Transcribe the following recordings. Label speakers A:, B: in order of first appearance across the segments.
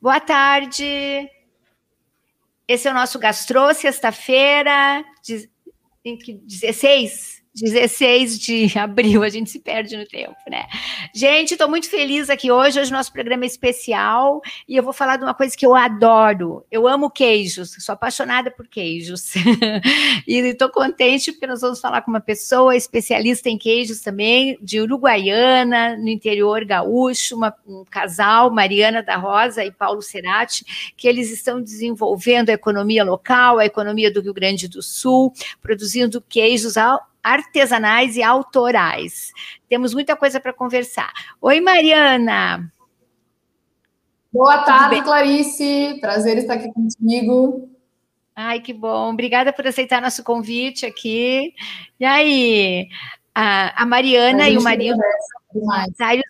A: Boa tarde. Esse é o nosso Gastrô, sexta-feira, 16 16 de abril, a gente se perde no tempo, né? Gente, estou muito feliz aqui hoje. Hoje nosso programa é especial e eu vou falar de uma coisa que eu adoro. Eu amo queijos, sou apaixonada por queijos. e estou contente porque nós vamos falar com uma pessoa especialista em queijos também, de Uruguaiana, no interior gaúcho, uma, um casal, Mariana da Rosa e Paulo Cerati, que eles estão desenvolvendo a economia local, a economia do Rio Grande do Sul, produzindo queijos ao artesanais e autorais. Temos muita coisa para conversar. Oi, Mariana.
B: Boa tarde, Clarice. Prazer estar aqui contigo.
A: Ai, que bom. Obrigada por aceitar nosso convite aqui. E aí, a, a Mariana a e o marido Sário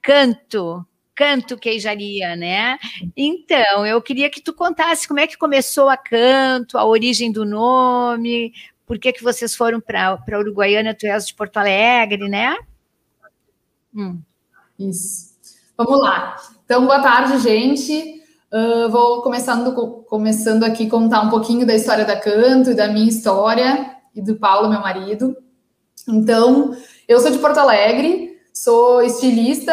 A: Canto, Canto Queijaria, né? Então, eu queria que tu contasse como é que começou a Canto, a origem do nome, por que, que vocês foram para Uruguaiana, tu és de Porto Alegre, né?
B: Hum. Isso. Vamos lá. Então, boa tarde, gente. Uh, vou começando, começando aqui contar um pouquinho da história da Canto e da minha história e do Paulo, meu marido. Então, eu sou de Porto Alegre, sou estilista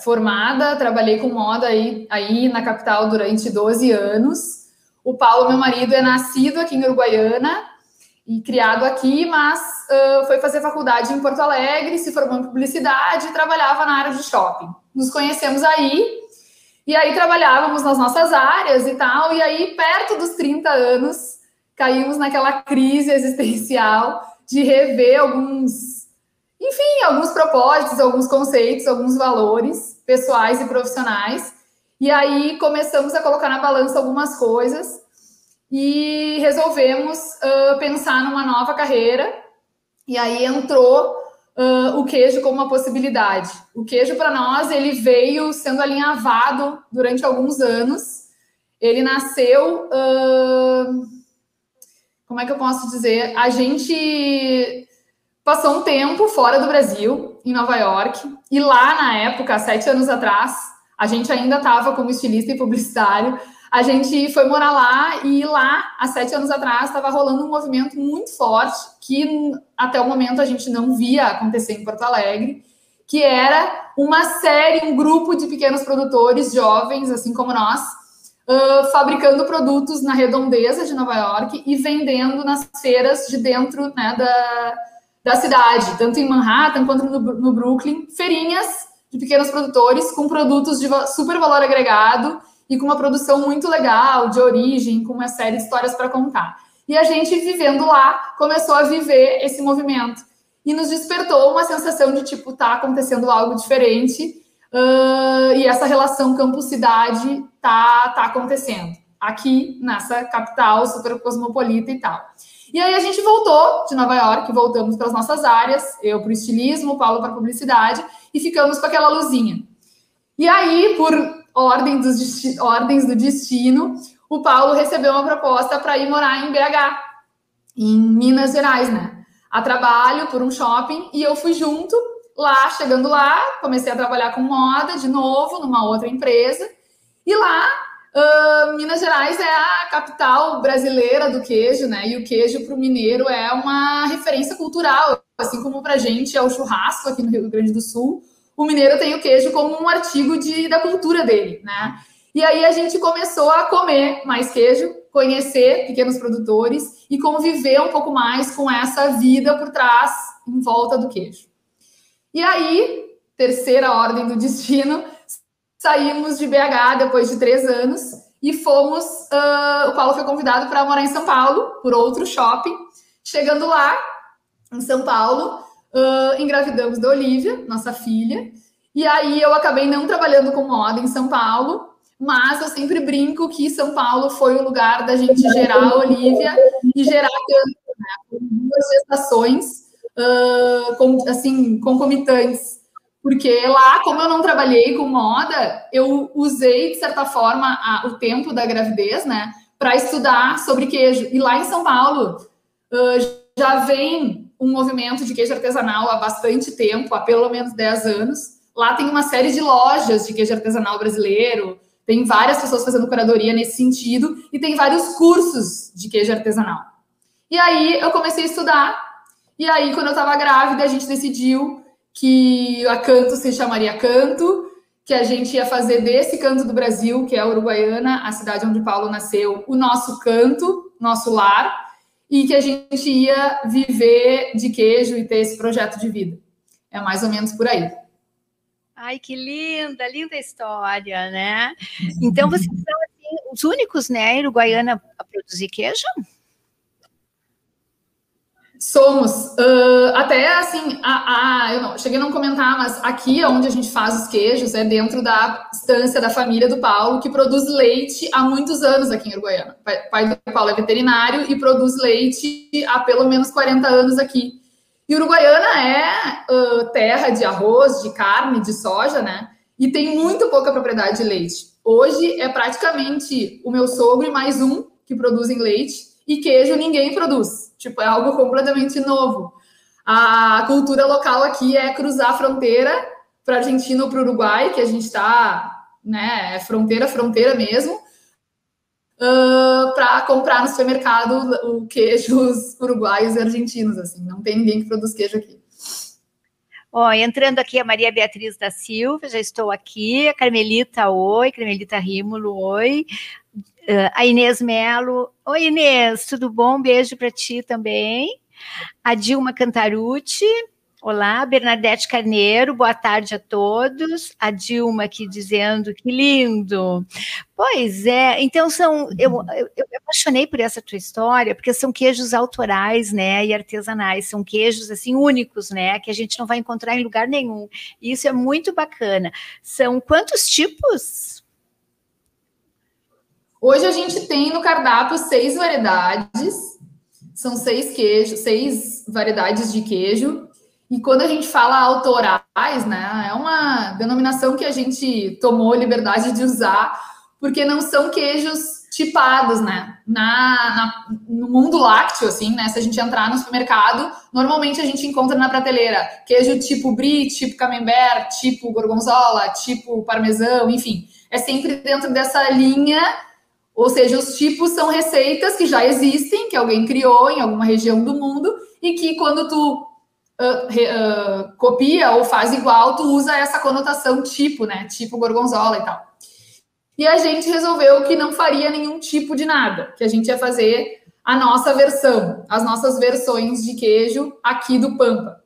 B: formada, trabalhei com moda aí, aí na capital durante 12 anos. O Paulo, meu marido, é nascido aqui em Uruguaiana, e criado aqui, mas uh, foi fazer faculdade em Porto Alegre, se formou em publicidade e trabalhava na área de shopping. Nos conhecemos aí, e aí trabalhávamos nas nossas áreas e tal, e aí, perto dos 30 anos, caímos naquela crise existencial de rever alguns, enfim, alguns propósitos, alguns conceitos, alguns valores pessoais e profissionais. E aí começamos a colocar na balança algumas coisas e resolvemos uh, pensar numa nova carreira. E aí entrou uh, o queijo como uma possibilidade. O queijo para nós ele veio sendo alinhavado durante alguns anos. Ele nasceu, uh, como é que eu posso dizer? A gente passou um tempo fora do Brasil, em Nova York, e lá na época, sete anos atrás, a gente ainda estava como estilista e publicitário a gente foi morar lá e lá, há sete anos atrás, estava rolando um movimento muito forte que até o momento a gente não via acontecer em Porto Alegre, que era uma série, um grupo de pequenos produtores jovens, assim como nós, uh, fabricando produtos na redondeza de Nova York e vendendo nas feiras de dentro né, da, da cidade, tanto em Manhattan quanto no, no Brooklyn, feirinhas de pequenos produtores com produtos de super valor agregado e com uma produção muito legal, de origem, com uma série de histórias para contar. E a gente, vivendo lá, começou a viver esse movimento. E nos despertou uma sensação de, tipo, tá acontecendo algo diferente uh, e essa relação campo-cidade tá, tá acontecendo aqui nessa capital super cosmopolita e tal. E aí a gente voltou de Nova York, voltamos para as nossas áreas, eu para o estilismo, Paulo para a publicidade, e ficamos com aquela luzinha. E aí, por ordem dos ordens do destino, o Paulo recebeu uma proposta para ir morar em BH, em Minas Gerais, né? A trabalho por um shopping e eu fui junto. Lá, chegando lá, comecei a trabalhar com moda de novo numa outra empresa. E lá, uh, Minas Gerais é a capital brasileira do queijo, né? E o queijo para o mineiro é uma referência cultural, assim como para gente é o churrasco aqui no Rio Grande do Sul o mineiro tem o queijo como um artigo de, da cultura dele, né? E aí a gente começou a comer mais queijo, conhecer pequenos produtores e conviver um pouco mais com essa vida por trás, em volta do queijo. E aí, terceira ordem do destino, saímos de BH depois de três anos e fomos. Uh, o Paulo foi convidado para morar em São Paulo por outro shopping. Chegando lá, em São Paulo, uh, engravidamos da Olivia, nossa filha, e aí eu acabei não trabalhando com moda em São Paulo, mas eu sempre brinco que São Paulo foi o lugar da gente gerar a Olivia e gerar canto, né? duas gestações, uh, com, assim, concomitantes. Porque lá, como eu não trabalhei com moda, eu usei, de certa forma, a, o tempo da gravidez, né, para estudar sobre queijo. E lá em São Paulo, uh, já vem um movimento de queijo artesanal há bastante tempo, há pelo menos 10 anos. Lá tem uma série de lojas de queijo artesanal brasileiro, Tem várias pessoas fazendo curadoria nesse sentido e tem vários cursos de queijo artesanal. E aí eu comecei a estudar. E aí, quando eu estava grávida, a gente decidiu que a Canto se chamaria Canto, que a gente ia fazer desse canto do Brasil, que é a Uruguaiana, a cidade onde Paulo nasceu, o nosso canto, nosso lar, e que a gente ia viver de queijo e ter esse projeto de vida. É mais ou menos por aí.
A: Ai, que linda, linda história, né? Então, vocês são assim, os únicos, né, Uruguaiana a produzir queijo?
B: Somos. Uh, até assim, a, a, eu não, cheguei a não comentar, mas aqui onde a gente faz os queijos é dentro da estância da família do Paulo, que produz leite há muitos anos aqui em Uruguaiana. O pai do Paulo é veterinário e produz leite há pelo menos 40 anos aqui. E Uruguaiana é uh, terra de arroz, de carne, de soja, né? E tem muito pouca propriedade de leite. Hoje é praticamente o meu sogro e mais um que produzem leite, e queijo ninguém produz. Tipo, é algo completamente novo. A cultura local aqui é cruzar a fronteira para Argentina ou para o Uruguai, que a gente está, né, é fronteira, fronteira mesmo, uh, para comprar no supermercado o queijos uruguaios e argentinos, assim. Não tem ninguém que produz queijo aqui.
A: Ó, entrando aqui a Maria Beatriz da Silva, já estou aqui. A Carmelita, oi. Carmelita Rímulo, oi. Uh, a Inês Melo, oi Inês, tudo bom? Beijo para ti também. A Dilma Cantarucci, Olá, Bernadette Carneiro, boa tarde a todos. A Dilma aqui dizendo que lindo. Pois é, então são. Eu, eu, eu me apaixonei por essa tua história, porque são queijos autorais, né? E artesanais, são queijos assim únicos, né? Que a gente não vai encontrar em lugar nenhum. E isso é muito bacana. São quantos tipos?
B: Hoje a gente tem no cardápio seis variedades. São seis queijos, seis variedades de queijo. E quando a gente fala autorais, né, é uma denominação que a gente tomou liberdade de usar, porque não são queijos tipados, né? Na, na, no mundo lácteo, assim, né? Se a gente entrar no supermercado, normalmente a gente encontra na prateleira queijo tipo brie, tipo camembert, tipo gorgonzola, tipo parmesão, enfim. É sempre dentro dessa linha, ou seja, os tipos são receitas que já existem, que alguém criou em alguma região do mundo, e que quando tu Uh, uh, copia ou faz igual, tu usa essa conotação tipo, né? Tipo gorgonzola e tal. E a gente resolveu que não faria nenhum tipo de nada, que a gente ia fazer a nossa versão, as nossas versões de queijo aqui do Pampa.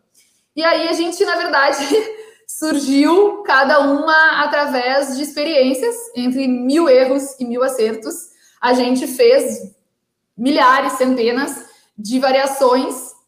B: E aí a gente, na verdade, surgiu cada uma através de experiências, entre mil erros e mil acertos. A gente fez milhares, centenas de variações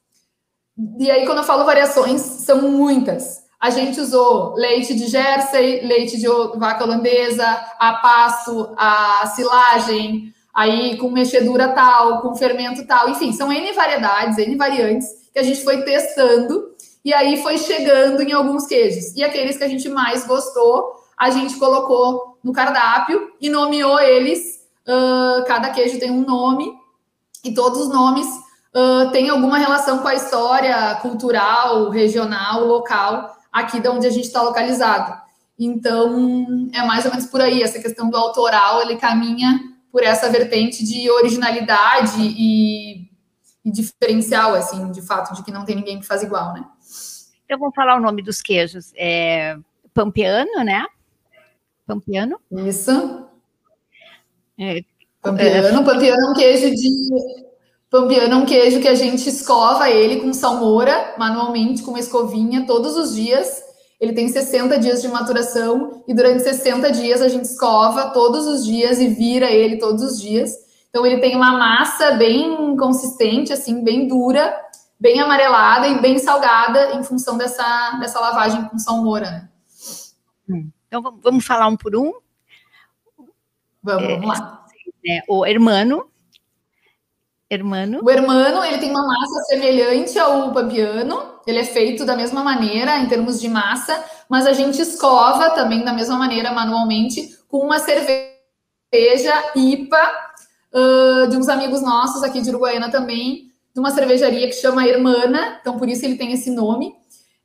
B: e aí, quando eu falo variações, são muitas. A gente usou leite de Jersey, leite de vaca holandesa, a pasto, a silagem, aí com mexedura tal, com fermento tal, enfim, são N variedades, N variantes que a gente foi testando e aí foi chegando em alguns queijos. E aqueles que a gente mais gostou, a gente colocou no cardápio e nomeou eles. Uh, cada queijo tem um nome e todos os nomes uh, tem alguma relação com a história cultural, regional, local, aqui de onde a gente está localizado. Então, é mais ou menos por aí. Essa questão do autoral, ele caminha por essa vertente de originalidade e, e diferencial, assim, de fato, de que não tem ninguém que faz igual, né?
A: Então, vamos falar o nome dos queijos. É Pampiano, né? Pampiano.
B: Isso. É, Pampiano. É... Pampiano é um queijo de Pampiano é um queijo que a gente escova ele com salmoura, manualmente, com uma escovinha, todos os dias. Ele tem 60 dias de maturação e durante 60 dias a gente escova todos os dias e vira ele todos os dias. Então ele tem uma massa bem consistente, assim, bem dura, bem amarelada e bem salgada em função dessa, dessa lavagem com salmoura. Né?
A: Hum. Então vamos falar um por um?
B: Vamos, é, vamos lá.
A: É, o hermano, Hermano.
B: O hermano, ele tem uma massa semelhante ao pampiano, ele é feito da mesma maneira em termos de massa, mas a gente escova também da mesma maneira manualmente com uma cerveja IPA uh, de uns amigos nossos aqui de Uruguaiana também, de uma cervejaria que chama Hermana, então por isso ele tem esse nome.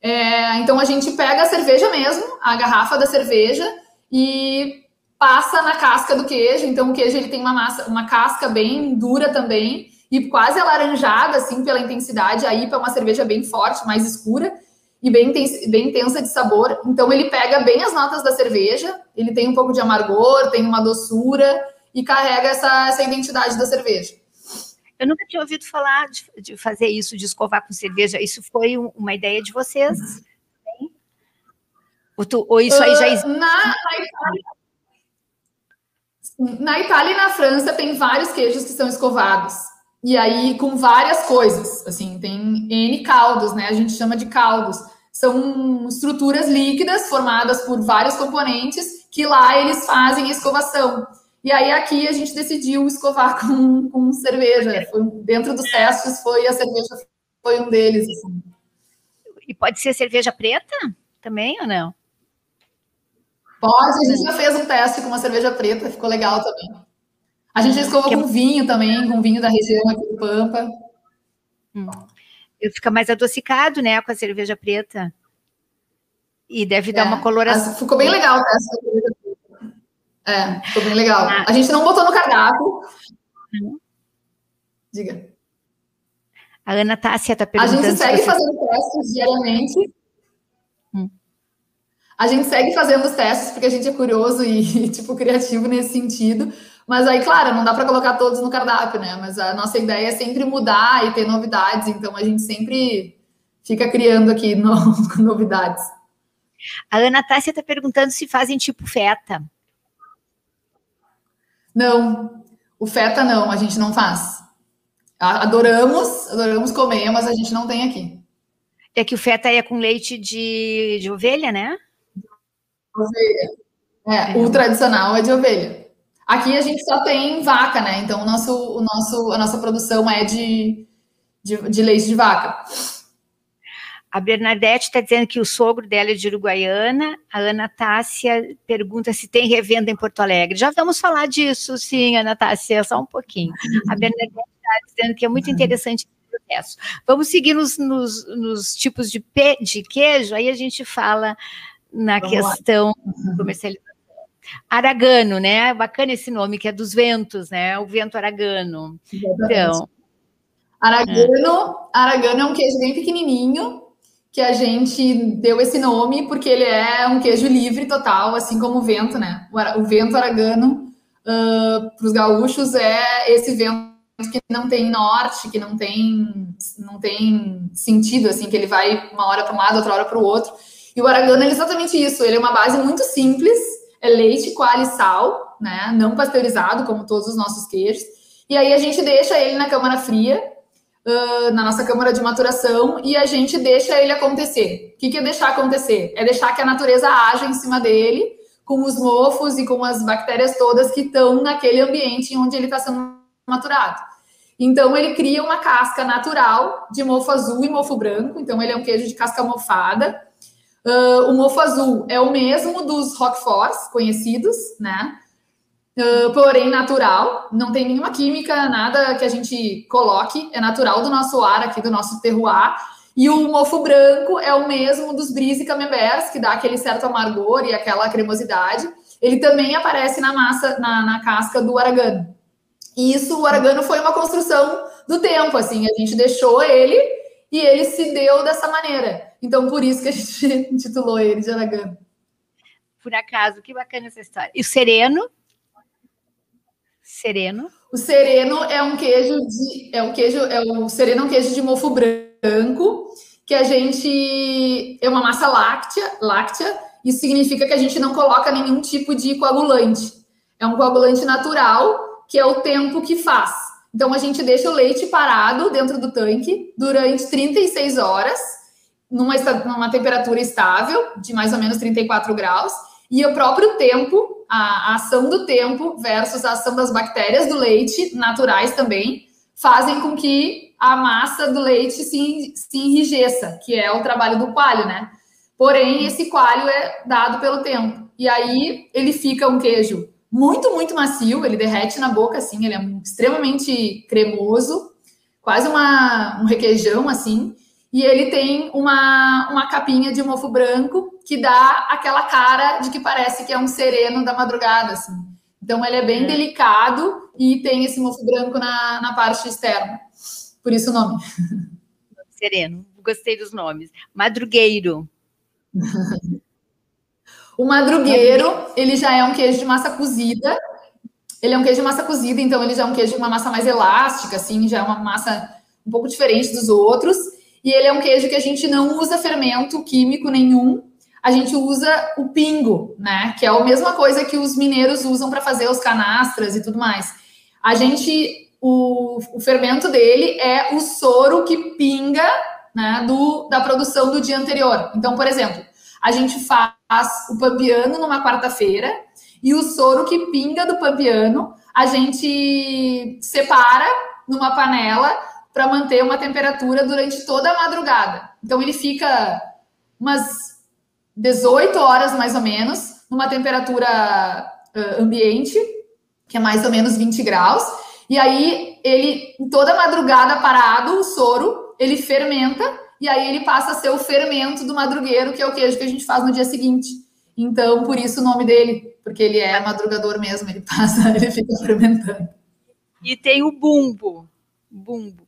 B: É, então a gente pega a cerveja mesmo, a garrafa da cerveja e passa na casca do queijo. Então o queijo ele tem uma massa, uma casca bem dura também e quase alaranjada assim pela intensidade. A IPA é uma cerveja bem forte, mais escura e bem, bem intensa de sabor. Então ele pega bem as notas da cerveja, ele tem um pouco de amargor, tem uma doçura e carrega essa, essa identidade da cerveja.
A: Eu nunca tinha ouvido falar de, de fazer isso, de escovar com cerveja. Isso foi um, uma ideia de vocês? Ou, tu, ou isso aí já existe?
B: Uh, na, na, Itália, na Itália e na França tem vários queijos que são escovados. E aí, com várias coisas. Assim, tem N caldos, né? A gente chama de caldos. São estruturas líquidas formadas por vários componentes que lá eles fazem escovação. E aí aqui a gente decidiu escovar com, com cerveja. Foi, dentro dos testes foi a cerveja foi um deles. Assim.
A: E pode ser cerveja preta também ou não?
B: Pode, a gente já fez um teste com uma cerveja preta, ficou legal também. A gente escovou que... com vinho também, com vinho da região aqui do Pampa.
A: Hum. Fica mais adocicado, né, com a cerveja preta. E deve dar é, uma coloração.
B: Ficou bem legal o teste da cerveja. É, ficou bem legal. Ah. A gente não botou no cardápio. Diga.
A: A Ana Tássia está perguntando.
B: A gente segue você... fazendo testes diariamente. Hum. A gente segue fazendo os testes porque a gente é curioso e, tipo, criativo nesse sentido. Mas aí, claro, não dá para colocar todos no cardápio, né? Mas a nossa ideia é sempre mudar e ter novidades. Então a gente sempre fica criando aqui no, novidades.
A: A Ana Tássia está perguntando se fazem tipo feta.
B: Não, o feta não, a gente não faz. Adoramos, adoramos comer, mas a gente não tem aqui.
A: É que o feta é com leite de, de ovelha, né?
B: Ovelha. É, é, o tradicional é de ovelha. Aqui a gente só tem vaca, né? Então o nosso, o nosso, a nossa produção é de, de, de leite de vaca.
A: A Bernadette está dizendo que o sogro dela é de Uruguaiana. A Ana Tássia pergunta se tem revenda em Porto Alegre. Já vamos falar disso, sim, Ana Tássia, só um pouquinho. A Bernadette está dizendo que é muito interessante o processo. Vamos seguir nos, nos, nos tipos de, pe, de queijo, aí a gente fala na vamos questão lá. comercialização. Aragano, né? Bacana esse nome, que é dos ventos, né? O vento aragano. Então.
B: Aragano, é. aragano é um queijo bem pequenininho, que a gente deu esse nome porque ele é um queijo livre total, assim como o vento, né? O, vento aragano uh, para os gaúchos é esse vento que não tem norte, que não tem não tem sentido, assim, que ele vai uma hora para um lado, outra hora para o outro. E o aragano é exatamente isso. Ele é uma base muito simples, é leite, coalho e sal, né? Não pasteurizado, como todos os nossos queijos. E aí a gente deixa ele na câmara fria uh, na nossa câmara de maturação e a gente deixa ele acontecer. O que, que é deixar acontecer? É deixar que a natureza haja em cima dele, com os mofos e com as bactérias todas que estão naquele ambiente onde ele está sendo maturado. Então, ele cria uma casca natural de mofo azul e mofo branco. Então, ele é um queijo de casca mofada. Uh, o mofo azul é o mesmo dos Roqueforts conhecidos, né? Uh, porém natural, não tem nenhuma química, nada que a gente coloque, é natural do nosso ar aqui, do nosso terroir. E o mofo branco é o mesmo dos brise camemberts, que dá aquele certo amargor e aquela cremosidade. Ele também aparece na massa, na, na casca do aragano. E isso, o aragano foi uma construção do tempo, assim, a gente deixou ele e ele se deu dessa maneira. Então, por isso que a gente intitulou ele de aragano.
A: Por acaso, que bacana essa história. E o sereno? Sereno.
B: O sereno é um queijo de. É um queijo. É o sereno é um queijo de mofo branco, que a gente. É uma massa láctea, láctea. Isso significa que a gente não coloca nenhum tipo de coagulante. É um coagulante natural, que é o tempo que faz. Então a gente deixa o leite parado dentro do tanque durante 36 horas, numa, numa temperatura estável, de mais ou menos 34 graus, e o próprio tempo a, ação do tempo versus a ação das bactérias do leite, naturais também, fazem com que a massa do leite se, se enrijeça, que é o trabalho do coalho, né? Porém, esse coalho é dado pelo tempo. E aí ele fica um queijo muito, muito macio, ele derrete na boca, assim, ele é extremamente cremoso, quase uma, um requeijão, assim. E ele tem uma, uma capinha de mofo branco que dá aquela cara de que parece que é um sereno da madrugada, assim. Então ele é bem é. delicado e tem esse mofo branco na, na parte externa. Por isso o nome.
A: Sereno, gostei dos nomes. Madrugueiro.
B: o madrugueiro, ele já é um queijo de massa cozida. Ele é um queijo de massa cozida, então ele já é um queijo com uma massa mais elástica, assim, já é uma massa um pouco diferente dos outros. E ele é um queijo que a gente não usa fermento químico nenhum, a gente usa o pingo, né? Que é a mesma coisa que os mineiros usam para fazer os canastras e tudo mais. A gente, o, o, fermento dele é o soro que pinga, né? Do, da produção do dia anterior. Então, por exemplo, a gente faz o pampiano numa quarta-feira e o soro que pinga do pampiano a gente separa numa panela para manter uma temperatura durante toda a madrugada. Então ele fica umas 18 horas mais ou menos, numa temperatura uh, ambiente, que é mais ou menos 20 graus. E aí ele, toda madrugada parado, o soro, ele fermenta e aí ele passa a ser o fermento do madrugueiro, que é o queijo que a gente faz no dia seguinte. Então, por isso o nome dele, porque ele é madrugador mesmo, ele passa, ele fica fermentando.
A: E tem o bumbo. Bumbo.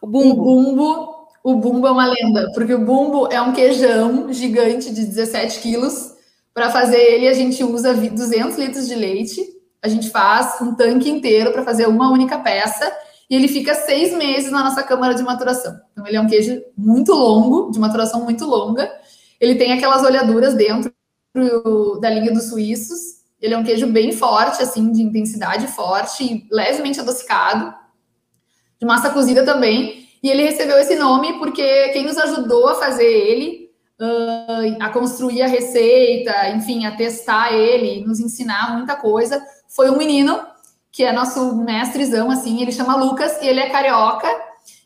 B: O bumbo. O bumbo, o bumbo é uma lenda, porque o bumbo é um queijão gigante de 17 quilos. Para fazer ele, a gente usa 200 litros de leite. A gente faz um tanque inteiro para fazer uma única peça. E ele fica seis meses na nossa câmara de maturação. Então, ele é um queijo muito longo, de maturação muito longa. Ele tem aquelas olhaduras dentro da linha dos suíços. Ele é um queijo bem forte, assim, de intensidade forte, levemente adocicado de massa cozida também. E ele recebeu esse nome porque quem nos ajudou a fazer ele, uh, a construir a receita, enfim, a testar ele, nos ensinar muita coisa, foi um menino que é nosso mestrezão, assim, ele chama Lucas e ele é carioca.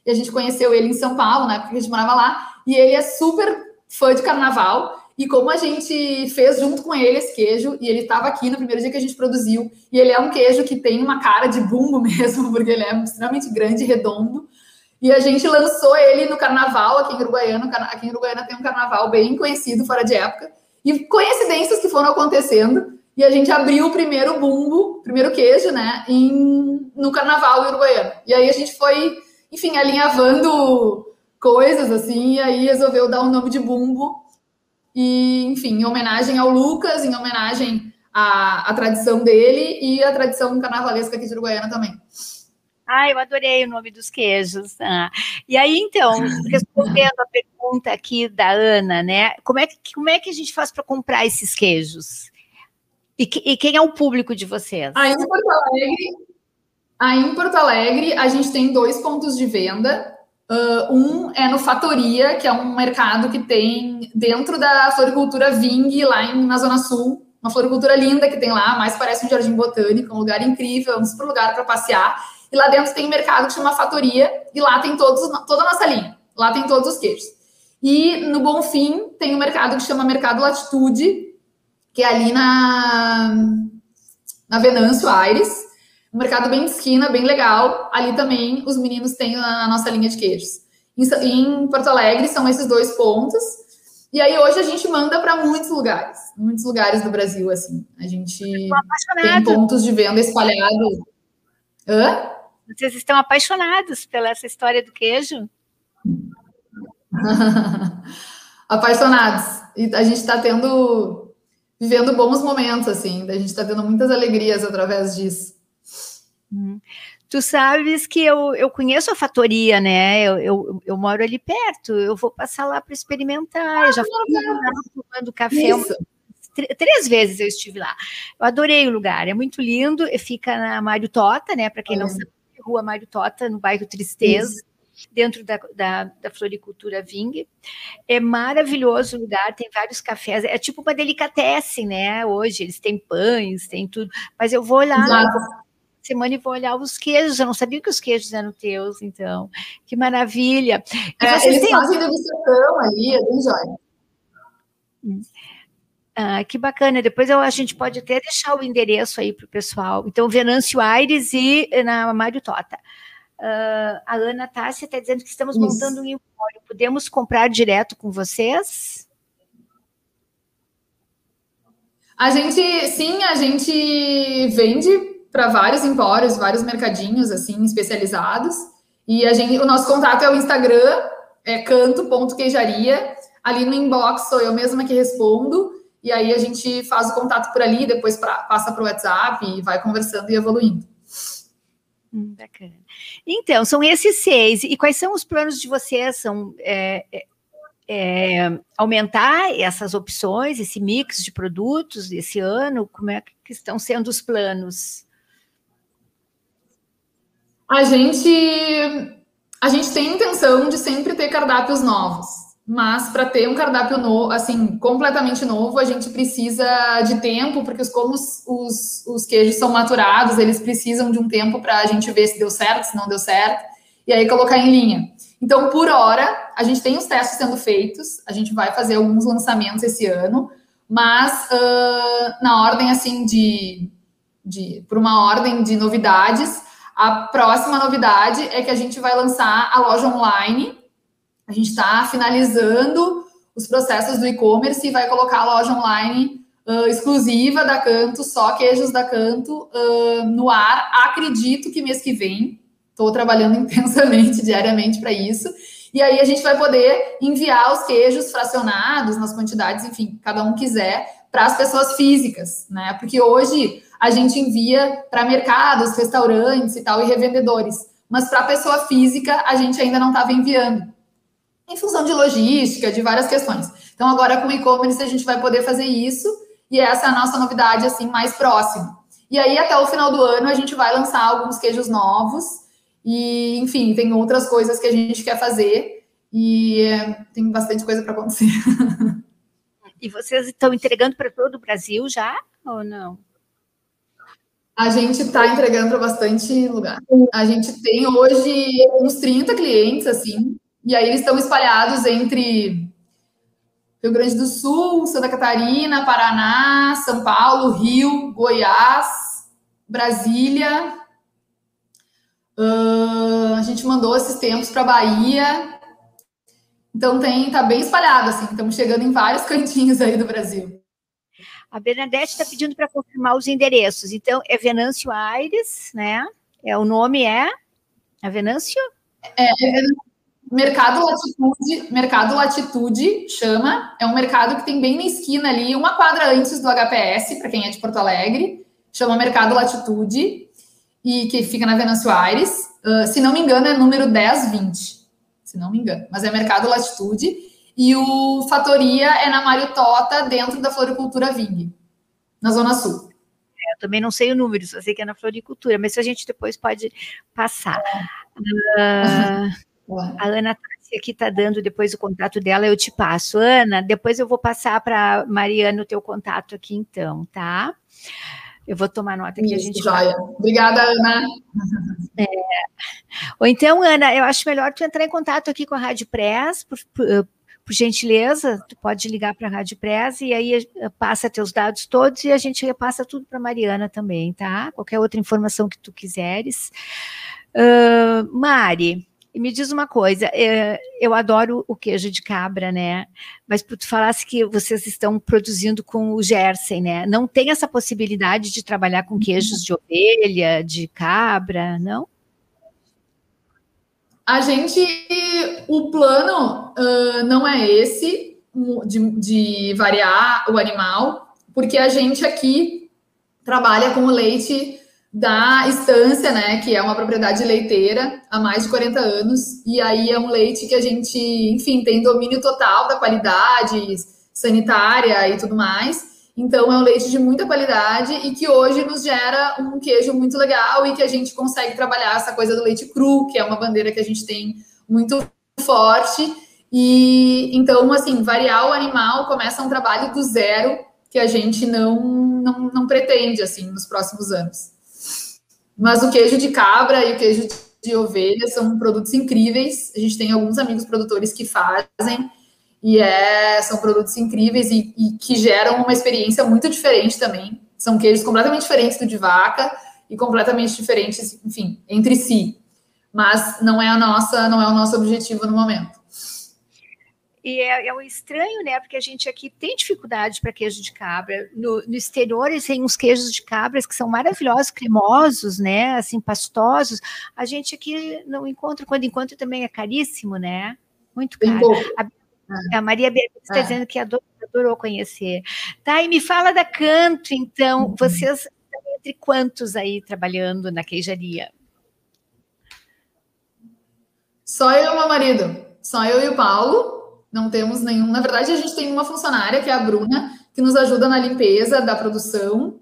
B: E a gente conheceu ele em São Paulo, na época que a gente morava lá. E ele é super fã de carnaval. E como a gente fez junto com ele esse queijo, e ele estava aqui no primeiro dia que a gente produziu, e ele é um queijo que tem uma cara de bumbo mesmo, porque ele é extremamente grande e redondo. E a gente lançou ele no carnaval aqui em Uruguaiana. Aqui em Uruguaiana tem um carnaval bem conhecido, fora de época. E coincidências que foram acontecendo. E a gente abriu o primeiro bumbo, primeiro queijo, né, em, no carnaval uruguaiano. E aí a gente foi, enfim, alinhavando coisas assim, e aí resolveu dar o um nome de bumbo e, enfim, em homenagem ao Lucas, em homenagem à, à tradição dele e à tradição carnavalesca aqui de Uruguaiana também.
A: Ah, eu adorei o nome dos queijos. Ah. E aí, então, respondendo a pergunta aqui da Ana, né? Como é que, como é que a gente faz para comprar esses queijos? E, que, e, quem é o público de vocês?
B: Aí em Porto Alegre, aí em Porto Alegre a gente tem dois pontos de venda. Uh, um é no Fatoria, que é um mercado que tem dentro da floricultura Ving, lá em, na Zona Sul. Uma floricultura linda que tem lá, mais parece um jardim botânico, um lugar incrível, um super lugar para passear. E lá dentro tem um mercado que chama Fatoria, e lá tem todos, toda a nossa linha. Lá tem todos os queijos. E no Bonfim tem um mercado que chama Mercado Latitude, que é ali na, na Venâncio Aires um mercado bem de esquina, bem legal. Ali também os meninos têm a nossa linha de queijos. Em Porto Alegre são esses dois pontos. E aí hoje a gente manda para muitos lugares, muitos lugares do Brasil assim. A gente tem pontos de venda espalhados.
A: Hã? Vocês estão apaixonados pela essa história do queijo?
B: apaixonados. E a gente está tendo vivendo bons momentos assim. A gente está tendo muitas alegrias através disso.
A: Hum. Tu sabes que eu, eu conheço a fatoria, né? Eu, eu, eu moro ali perto, eu vou passar lá para experimentar. eu já fui lá tomando café. três vezes eu estive lá. Eu adorei o lugar, é muito lindo. Fica na Mário Tota, né? Para quem não sabe, Rua Mário Tota, no bairro Tristeza. Isso dentro da, da, da, floricultura Ving. É maravilhoso o lugar, tem vários cafés, é tipo uma delicatessen, né? Hoje eles têm pães, tem tudo, mas eu vou lá, semana e vou olhar os queijos. Eu não sabia que os queijos eram teus, então. Que maravilha.
B: E é, eles têm... fazem degustação ali, é bem jóia.
A: Hum. Ah, que bacana. Depois eu, a gente pode até deixar o endereço aí para o pessoal. Então, Venâncio Aires e na Mário Tota. Uh, a Ana Tássia está dizendo que estamos Isso. montando um empório. Podemos comprar direto com vocês?
B: A gente, sim, a gente vende para vários empórios, vários mercadinhos assim especializados. E a gente, o nosso contato é o Instagram, é canto.queijaria. Ali no inbox sou eu mesma que respondo. E aí a gente faz o contato por ali, depois pra, passa para o WhatsApp e vai conversando e evoluindo.
A: Hum, bacana. Então, são esses seis. E quais são os planos de vocês? São é, é, é aumentar essas opções, esse mix de produtos esse ano? Como é que estão sendo os planos?
B: A gente, a gente tem intenção de sempre ter cardápios novos, mas para ter um cardápio novo, assim, completamente novo, a gente precisa de tempo, porque como os, os, os queijos são maturados, eles precisam de um tempo para a gente ver se deu certo, se não deu certo, e aí colocar em linha. Então, por hora, a gente tem os testes sendo feitos, a gente vai fazer alguns lançamentos esse ano, mas uh, na ordem assim de, de por uma ordem de novidades, a próxima novidade é que a gente vai lançar a loja online. A gente está finalizando os processos do e-commerce e vai colocar a loja online uh, exclusiva da Canto, só queijos da Canto, uh, no ar. Acredito que mês que vem. Estou trabalhando intensamente, diariamente para isso. E aí a gente vai poder enviar os queijos fracionados nas quantidades, enfim, cada um quiser, para as pessoas físicas, né? Porque hoje a gente envia para mercados, restaurantes e tal, e revendedores. Mas para a pessoa física, a gente ainda não estava enviando. Em função de logística, de várias questões. Então, agora com e-commerce, a gente vai poder fazer isso. E essa é a nossa novidade, assim, mais próxima. E aí, até o final do ano, a gente vai lançar alguns queijos novos. E, enfim, tem outras coisas que a gente quer fazer. E é, tem bastante coisa para acontecer.
A: E vocês estão entregando para todo o Brasil já ou não?
B: A gente está entregando para bastante lugar. A gente tem hoje uns 30 clientes, assim, e aí eles estão espalhados entre Rio Grande do Sul, Santa Catarina, Paraná, São Paulo, Rio, Goiás, Brasília. Uh, a gente mandou esses tempos para Bahia. Então tem, tá bem espalhado, assim, estamos chegando em vários cantinhos aí do Brasil.
A: A Bernadette está pedindo para confirmar os endereços. Então, é Venâncio Aires, né? É, o nome é? É Venâncio?
B: É, é Mercado Latitude, Mercado Latitude chama. É um mercado que tem bem na esquina ali, uma quadra antes do HPS, para quem é de Porto Alegre. Chama Mercado Latitude e que fica na Venâncio Aires. Uh, se não me engano, é número 1020. Se não me engano, mas é Mercado Latitude. E o Fatoria é na Mário Tota, dentro da Floricultura Ving, na Zona Sul.
A: É, eu também não sei o número, só sei que é na floricultura, mas a gente depois pode passar. Uh, a Ana Tássia aqui está dando depois o contato dela, eu te passo. Ana, depois eu vou passar para Mariana o teu contato aqui, então, tá? Eu vou tomar nota aqui.
B: Isso, a gente joia. Vai... Obrigada, Ana.
A: É. Ou então, Ana, eu acho melhor tu entrar em contato aqui com a Rádio Press, por, por, por gentileza, tu pode ligar para a Rádio Press e aí eh, passa teus dados todos e a gente repassa tudo para Mariana também, tá? Qualquer outra informação que tu quiseres. Uh, Mari, me diz uma coisa, eh, eu adoro o queijo de cabra, né? Mas tu falasse que vocês estão produzindo com o Gersen, né? Não tem essa possibilidade de trabalhar com queijos de ovelha, de cabra, não?
B: A gente, o plano uh, não é esse de, de variar o animal, porque a gente aqui trabalha com o leite da estância, né, que é uma propriedade leiteira há mais de 40 anos, e aí é um leite que a gente, enfim, tem domínio total da qualidade sanitária e tudo mais. Então, é um leite de muita qualidade e que hoje nos gera um queijo muito legal e que a gente consegue trabalhar essa coisa do leite cru, que é uma bandeira que a gente tem muito forte. E então, assim, variar o animal começa um trabalho do zero que a gente não, não, não pretende, assim, nos próximos anos. Mas o queijo de cabra e o queijo de ovelha são produtos incríveis. A gente tem alguns amigos produtores que fazem e é, são produtos incríveis e, e, que geram uma experiência muito diferente também. São queijos completamente diferentes do de vaca e completamente diferentes, enfim, entre si. mas não é a nossa, não é o nosso objetivo no momento.
A: E é, é um estranho, né? Porque a gente aqui tem dificuldade para queijo de cabra. No, no exterior, eles têm uns queijos de cabras que são maravilhosos, cremosos, né? Assim, pastosos. A gente aqui não encontra, quando encontra também é caríssimo, né? Muito caro. A, a, Maria Beatriz está é. dizendo que adorou, adorou conhecer. Tá, e me fala da Canto, então. Uhum. Vocês estão entre quantos aí trabalhando na queijaria?
B: Só eu e meu marido. Só eu e o Paulo. Não temos nenhum. Na verdade, a gente tem uma funcionária, que é a Bruna, que nos ajuda na limpeza da produção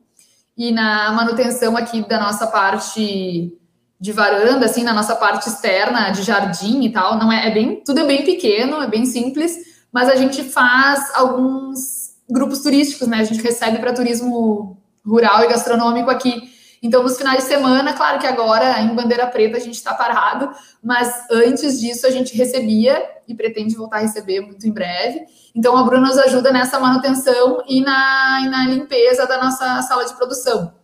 B: e na manutenção aqui da nossa parte de varanda, assim, na nossa parte externa de jardim e tal. Não é, é bem, tudo é bem pequeno, é bem simples, mas a gente faz alguns grupos turísticos, né? A gente recebe para turismo rural e gastronômico aqui. Então, nos finais de semana, claro que agora em Bandeira Preta a gente está parado, mas antes disso a gente recebia e pretende voltar a receber muito em breve. Então, a Bruna nos ajuda nessa manutenção e na, e na limpeza da nossa sala de produção.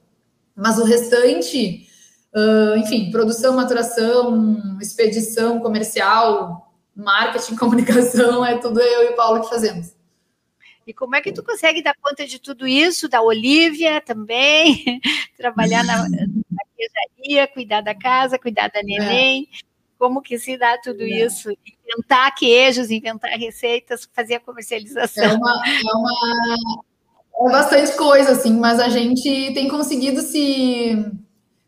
B: Mas o restante, uh, enfim, produção, maturação, expedição comercial, marketing, comunicação, é tudo eu e o Paulo que fazemos.
A: E como é que tu consegue dar conta de tudo isso, da Olivia também, trabalhar na, na queijaria, cuidar da casa, cuidar da neném? É. Como que se dá tudo é. isso? Inventar queijos, inventar receitas, fazer a comercialização. É
B: uma, é uma é bastante coisa, assim, mas a gente tem conseguido se,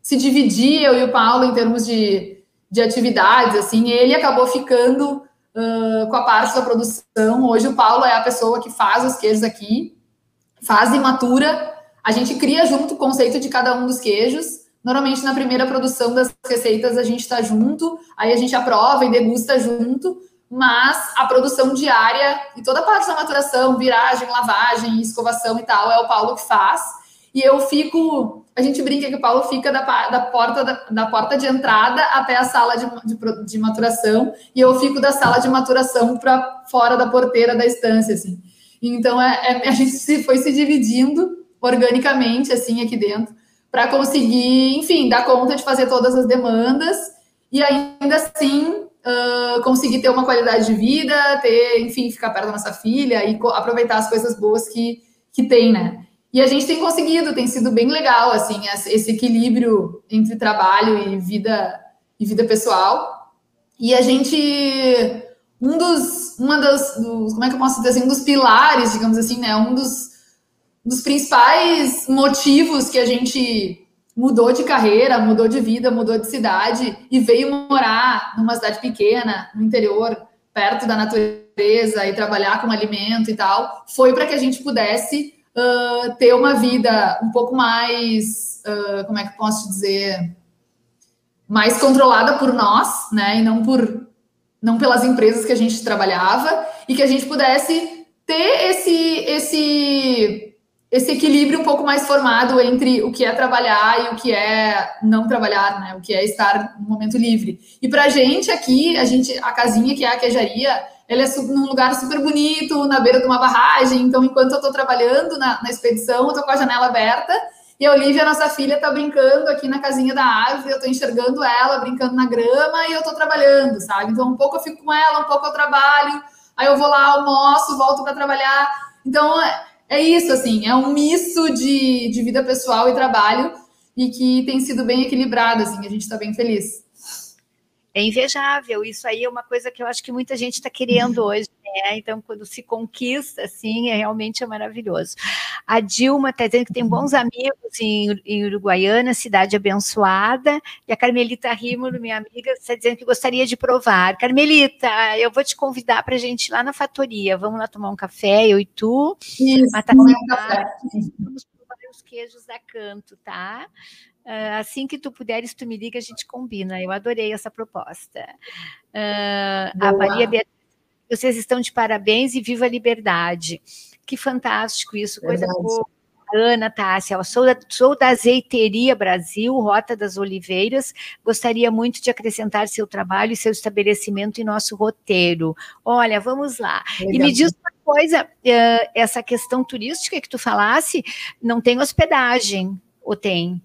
B: se dividir, eu e o Paulo, em termos de, de atividades, assim, ele acabou ficando uh, com a parte da produção. Hoje o Paulo é a pessoa que faz os queijos aqui, faz e matura. A gente cria junto o conceito de cada um dos queijos. Normalmente na primeira produção das receitas a gente está junto, aí a gente aprova e degusta junto, mas a produção diária e toda a parte da maturação, viragem, lavagem, escovação e tal, é o Paulo que faz. E eu fico a gente brinca que o Paulo fica da, da porta da, da, porta de entrada até a sala de, de, de maturação e eu fico da sala de maturação para fora da porteira da estância, assim. Então é, é, a gente se, foi se dividindo organicamente assim aqui dentro para conseguir, enfim, dar conta de fazer todas as demandas e ainda assim uh, conseguir ter uma qualidade de vida, ter, enfim, ficar perto da nossa filha e aproveitar as coisas boas que, que tem, né? E a gente tem conseguido, tem sido bem legal, assim, esse equilíbrio entre trabalho e vida e vida pessoal. E a gente, um dos, uma das, dos, como é que eu posso dizer assim, um dos pilares, digamos assim, né, um dos, dos principais motivos que a gente mudou de carreira, mudou de vida, mudou de cidade e veio morar numa cidade pequena, no interior, perto da natureza e trabalhar com alimento e tal, foi para que a gente pudesse uh, ter uma vida um pouco mais, uh, como é que posso dizer, mais controlada por nós, né, e não por não pelas empresas que a gente trabalhava e que a gente pudesse ter esse esse esse equilíbrio um pouco mais formado entre o que é trabalhar e o que é não trabalhar, né? O que é estar no momento livre. E para a gente aqui, a gente, a casinha que é a queijaria, ela é num lugar super bonito, na beira de uma barragem. Então, enquanto eu estou trabalhando na, na expedição, eu estou com a janela aberta. E a Olivia, nossa filha, está brincando aqui na casinha da árvore. Eu estou enxergando ela brincando na grama e eu estou trabalhando, sabe? Então, um pouco eu fico com ela, um pouco eu trabalho. Aí eu vou lá, almoço, volto para trabalhar. Então, é, é isso, assim, é um misto de, de vida pessoal e trabalho e que tem sido bem equilibrado, assim, a gente está bem feliz
A: é invejável. Isso aí é uma coisa que eu acho que muita gente está querendo uhum. hoje. Né? Então, quando se conquista, assim, é, realmente é maravilhoso. A Dilma está dizendo que tem bons amigos em, em, Uruguaiana, cidade abençoada. E a Carmelita Rímulo, minha amiga, está dizendo que gostaria de provar. Carmelita, eu vou te convidar para a gente ir lá na fatoria. Vamos lá tomar um café, eu e tu.
B: Isso, vamos um café.
A: Vamos provar os queijos da Canto, tá? Uh, assim que tu puderes, tu me liga, a gente combina. Eu adorei essa proposta. Uh, a Maria Beatriz, vocês estão de parabéns e viva a liberdade. Que fantástico isso, coisa Verdade. boa. Ana Tássia, sou da, sou da Azeiteria Brasil, Rota das Oliveiras. Gostaria muito de acrescentar seu trabalho e seu estabelecimento em nosso roteiro. Olha, vamos lá. Legal. E me diz uma coisa: uh, essa questão turística que tu falasse, não tem hospedagem, ou tem?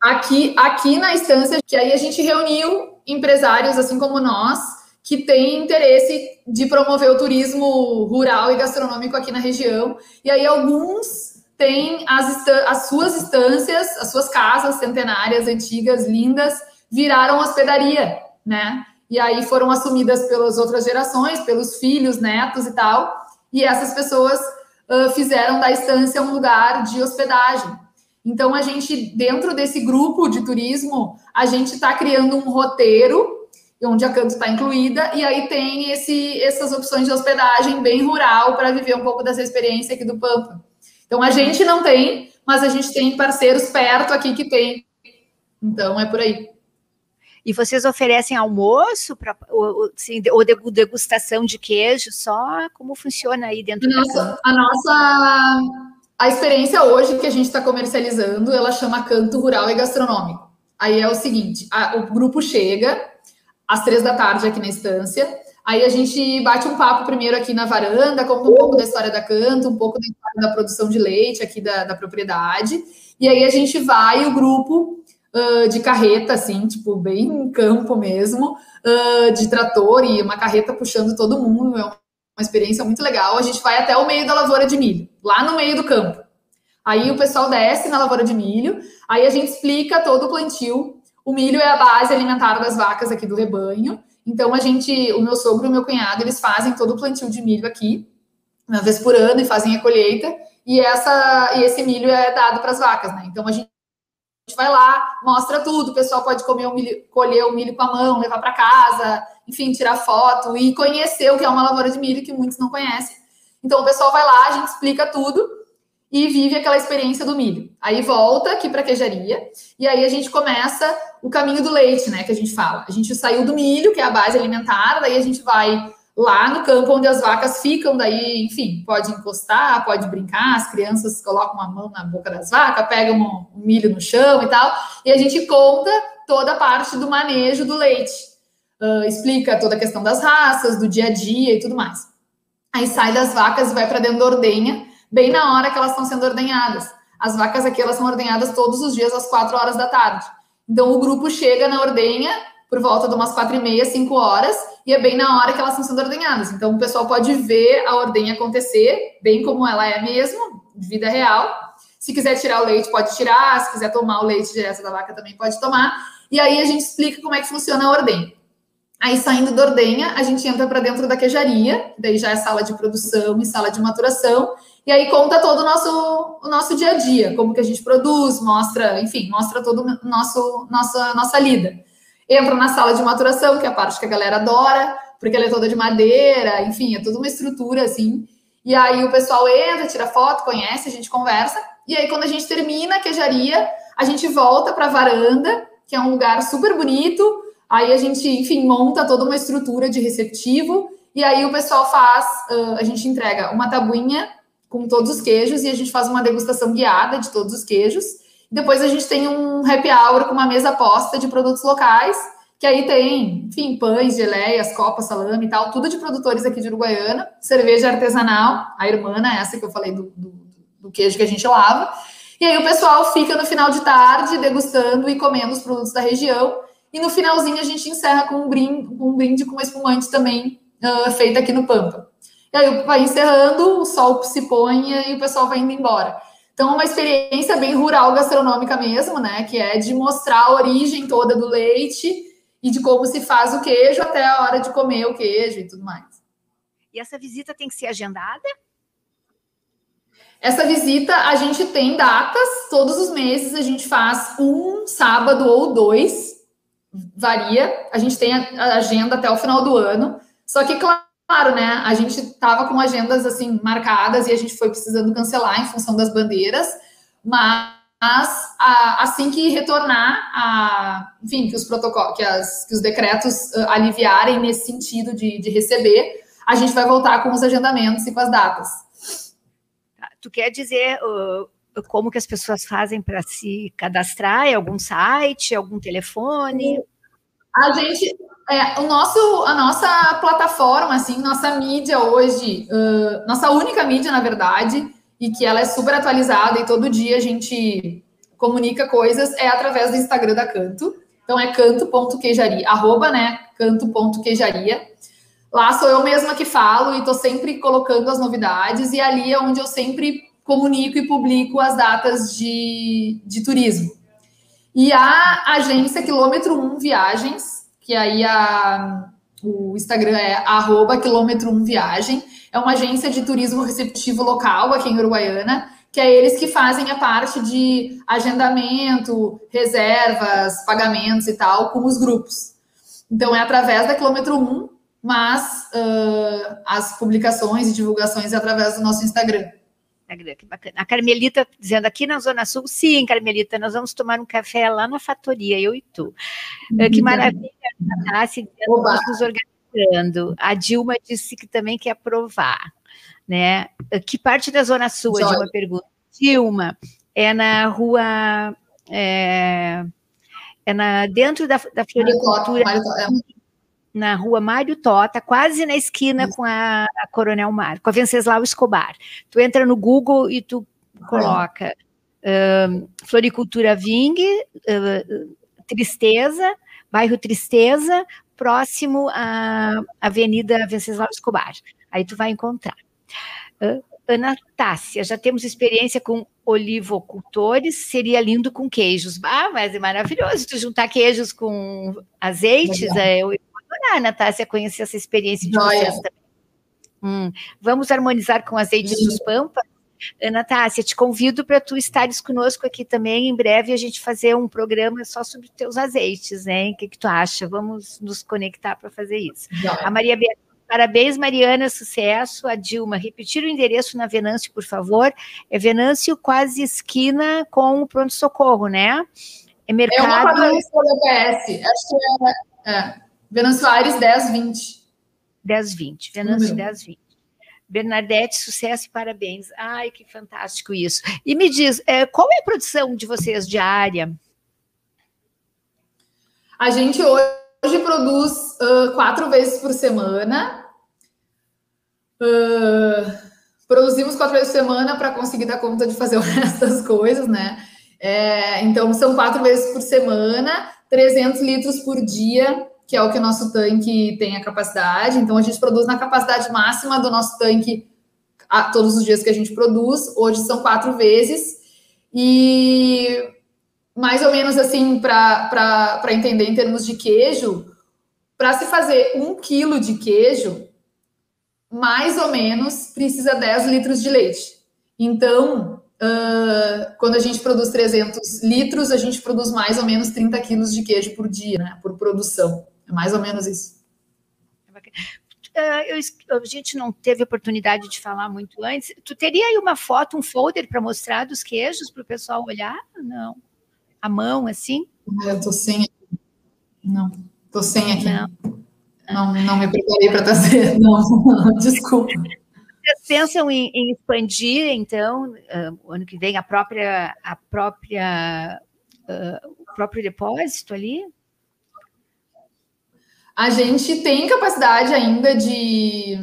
B: Aqui, aqui na instância, que aí a gente reuniu empresários, assim como nós, que têm interesse de promover o turismo rural e gastronômico aqui na região. E aí alguns têm as, as suas instâncias, as suas casas centenárias, antigas, lindas, viraram hospedaria, né? E aí foram assumidas pelas outras gerações, pelos filhos, netos e tal. E essas pessoas uh, fizeram da estância um lugar de hospedagem. Então, a gente, dentro desse grupo de turismo, a gente está criando um roteiro onde a Canto está incluída, e aí tem esse, essas opções de hospedagem bem rural para viver um pouco dessa experiência aqui do Pampa. Então, a gente não tem, mas a gente tem parceiros perto aqui que tem. Então, é por aí.
A: E vocês oferecem almoço pra, ou, assim, ou degustação de queijo só? Como funciona aí dentro
B: nossa, A nossa a experiência hoje que a gente está comercializando, ela chama Canto Rural e Gastronômico. Aí é o seguinte: a, o grupo chega às três da tarde aqui na estância. Aí a gente bate um papo primeiro aqui na varanda, conta um pouco da história da Canto, um pouco da história da produção de leite aqui da, da propriedade. E aí a gente vai, o grupo, uh, de carreta, assim, tipo, bem em campo mesmo, uh, de trator e uma carreta puxando todo mundo. É uma experiência muito legal. A gente vai até o meio da lavoura de milho, lá no meio do campo. Aí o pessoal desce na lavoura de milho, aí a gente explica todo o plantio. O milho é a base alimentar das vacas aqui do rebanho. Então a gente, o meu sogro e o meu cunhado, eles fazem todo o plantio de milho aqui, uma vez por ano, e fazem a colheita. E essa e esse milho é dado para as vacas, né? Então a gente vai lá, mostra tudo, o pessoal pode comer o milho, colher o milho com a mão, levar para casa, enfim, tirar foto e conhecer o que é uma lavoura de milho que muitos não conhecem. Então o pessoal vai lá, a gente explica tudo e vive aquela experiência do milho. Aí volta aqui para a queijaria e aí a gente começa o caminho do leite, né, que a gente fala. A gente saiu do milho, que é a base alimentar, daí a gente vai lá no campo onde as vacas ficam, daí, enfim, pode encostar, pode brincar, as crianças colocam a mão na boca das vacas, pegam um, milho no chão e tal, e a gente conta toda a parte do manejo do leite, uh, explica toda a questão das raças, do dia a dia e tudo mais. Aí sai das vacas e vai para dentro da ordenha, bem na hora que elas estão sendo ordenhadas. As vacas aqui, elas são ordenhadas todos os dias às quatro horas da tarde. Então, o grupo chega na ordenha por volta de umas quatro e meia, cinco horas, e é bem na hora que elas estão sendo ordenhadas. Então, o pessoal pode ver a ordenha acontecer, bem como ela é mesmo, de vida real. Se quiser tirar o leite, pode tirar. Se quiser tomar o leite direto da vaca, também pode tomar. E aí a gente explica como é que funciona a ordenha. Aí, saindo da ordenha, a gente entra para dentro da queijaria, daí já é sala de produção e sala de maturação, e aí conta todo o nosso, o nosso dia a dia, como que a gente produz, mostra, enfim, mostra todo o nosso, nossa, nossa lida entra na sala de maturação, que é a parte que a galera adora, porque ela é toda de madeira, enfim, é toda uma estrutura assim. E aí o pessoal entra, tira foto, conhece, a gente conversa. E aí, quando a gente termina a queijaria, a gente volta para a varanda, que é um lugar super bonito. Aí a gente, enfim, monta toda uma estrutura de receptivo. E aí o pessoal faz, uh, a gente entrega uma tabuinha com todos os queijos e a gente faz uma degustação guiada de todos os queijos. Depois a gente tem um happy hour com uma mesa posta de produtos locais, que aí tem, enfim, pães, geleias, copas, salame e tal, tudo de produtores aqui de Uruguaiana, cerveja artesanal, a irmã, essa que eu falei do, do, do queijo que a gente lava. E aí o pessoal fica no final de tarde degustando e comendo os produtos da região. E no finalzinho a gente encerra com um brinde, um brinde com espumante também uh, feito aqui no Pampa. E aí vai encerrando, o sol se põe e o pessoal vai indo embora. Então, é uma experiência bem rural gastronômica mesmo, né? Que é de mostrar a origem toda do leite e de como se faz o queijo até a hora de comer o queijo e tudo mais.
A: E essa visita tem que ser agendada?
B: Essa visita a gente tem datas, todos os meses a gente faz um sábado ou dois, varia. A gente tem a agenda até o final do ano. Só que, claro, né? A gente estava com agendas assim marcadas e a gente foi precisando cancelar em função das bandeiras, mas a, assim que retornar, a, enfim, que os protocolos, que, as, que os decretos uh, aliviarem nesse sentido de, de receber, a gente vai voltar com os agendamentos e com as datas.
A: Tá, tu quer dizer uh, como que as pessoas fazem para se cadastrar? É algum site, algum telefone?
B: A gente, é, o nosso, a nossa plataforma, assim, nossa mídia hoje, uh, nossa única mídia, na verdade, e que ela é super atualizada e todo dia a gente comunica coisas é através do Instagram da Canto. Então é canto.queijaria, arroba, né? Canto.queijaria. Lá sou eu mesma que falo e tô sempre colocando as novidades, e ali é onde eu sempre comunico e publico as datas de, de turismo. E a agência Quilômetro 1 Viagens, que aí a, o Instagram é arroba quilômetro 1 viagem, é uma agência de turismo receptivo local aqui em Uruguaiana, que é eles que fazem a parte de agendamento, reservas, pagamentos e tal com os grupos. Então é através da quilômetro 1, mas uh, as publicações e divulgações é através do nosso Instagram.
A: Instagram, que bacana. A Carmelita dizendo aqui na Zona Sul, sim, Carmelita, nós vamos tomar um café lá na Fatoria, eu e tu. Uhum. Que maravilha, Tassi, nos organizando. A Dilma disse que também quer provar, né? Que parte da Zona Sul, a Dilma pergunta. Dilma, é na rua... É, é na, dentro da, da floricultura na rua Mário Tota, quase na esquina com a, a, Coronel Mar, com a Venceslau Escobar. Tu entra no Google e tu coloca uh, Floricultura Ving, uh, Tristeza, bairro Tristeza, próximo à Avenida Venceslau Escobar. Aí tu vai encontrar. Uh, Ana Tássia, já temos experiência com olivocultores, seria lindo com queijos. Ah, mas é maravilhoso tu juntar queijos com azeites, é, eu adorar, Natácia, conhecer essa experiência de Joia. vocês também. Hum, vamos harmonizar com azeite dos pampas? Natácia, te convido para tu estares conosco aqui também em breve a gente fazer um programa só sobre teus azeites, né? O que, que tu acha? Vamos nos conectar para fazer isso. A Maria Beatriz, parabéns, Mariana, sucesso. A Dilma, repetir o endereço na Venâncio, por favor. É Venâncio, quase esquina com o pronto-socorro, né?
B: É mercado. É uma padaria da Acho que é. é. Venâncio Aires 1020.
A: 1020. Venâncio 1020. Bernadette, sucesso e parabéns. Ai, que fantástico isso. E me diz, é, qual é a produção de vocês diária?
B: A gente hoje produz uh, quatro vezes por semana. Uh, produzimos quatro vezes por semana para conseguir dar conta de fazer o resto das coisas, né? É, então, são quatro vezes por semana, 300 litros por dia que é o que o nosso tanque tem a capacidade. Então, a gente produz na capacidade máxima do nosso tanque a, todos os dias que a gente produz. Hoje são quatro vezes. E mais ou menos assim, para entender em termos de queijo, para se fazer um quilo de queijo, mais ou menos precisa 10 litros de leite. Então, Uh, quando a gente produz 300 litros, a gente produz mais ou menos 30 quilos de queijo por dia, né? Por produção. É mais ou menos isso.
A: Uh, eu, a gente não teve oportunidade de falar muito antes. Tu teria aí uma foto, um folder para mostrar dos queijos para o pessoal olhar? Não. A mão, assim?
B: Eu tô sem. Não, tô sem aqui. Não, não, não me preparei para trazer. Não, desculpa.
A: Vocês pensam em, em expandir, então, uh, ano que vem, a própria, a própria, uh, o próprio depósito ali?
B: A gente tem capacidade ainda de,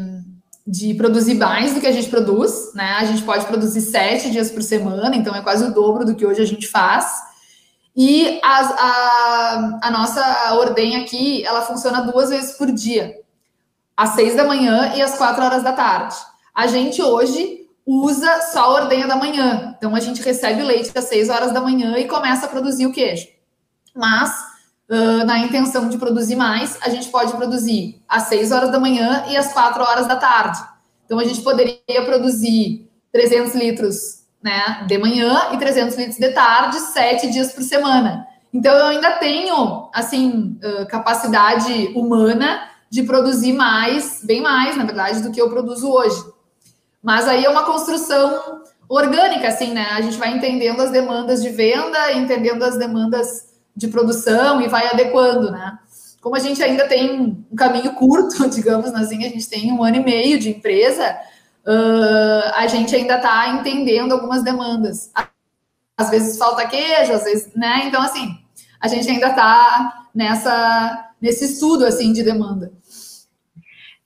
B: de produzir mais do que a gente produz, né? A gente pode produzir sete dias por semana, então é quase o dobro do que hoje a gente faz. E a, a, nossa ordem aqui, ela funciona duas vezes por dia, às seis da manhã e às quatro horas da tarde. A gente hoje usa só a ordenha da manhã, então a gente recebe leite às seis horas da manhã e começa a produzir o queijo. Mas uh, na intenção de produzir mais, a gente pode produzir às 6 horas da manhã e às 4 horas da tarde. Então, a gente poderia produzir 300 litros né, de manhã e 300 litros de tarde, sete dias por semana. Então, eu ainda tenho, assim, capacidade humana de produzir mais, bem mais, na verdade, do que eu produzo hoje. Mas aí é uma construção orgânica, assim, né? A gente vai entendendo as demandas de venda, entendendo as demandas de produção e vai adequando, né? Como a gente ainda tem um caminho curto, digamos assim, a gente tem um ano e meio de empresa, uh, a gente ainda está entendendo algumas demandas. Às vezes falta queijo, às vezes, né? Então, assim, a gente ainda está nessa nesse estudo assim de demanda.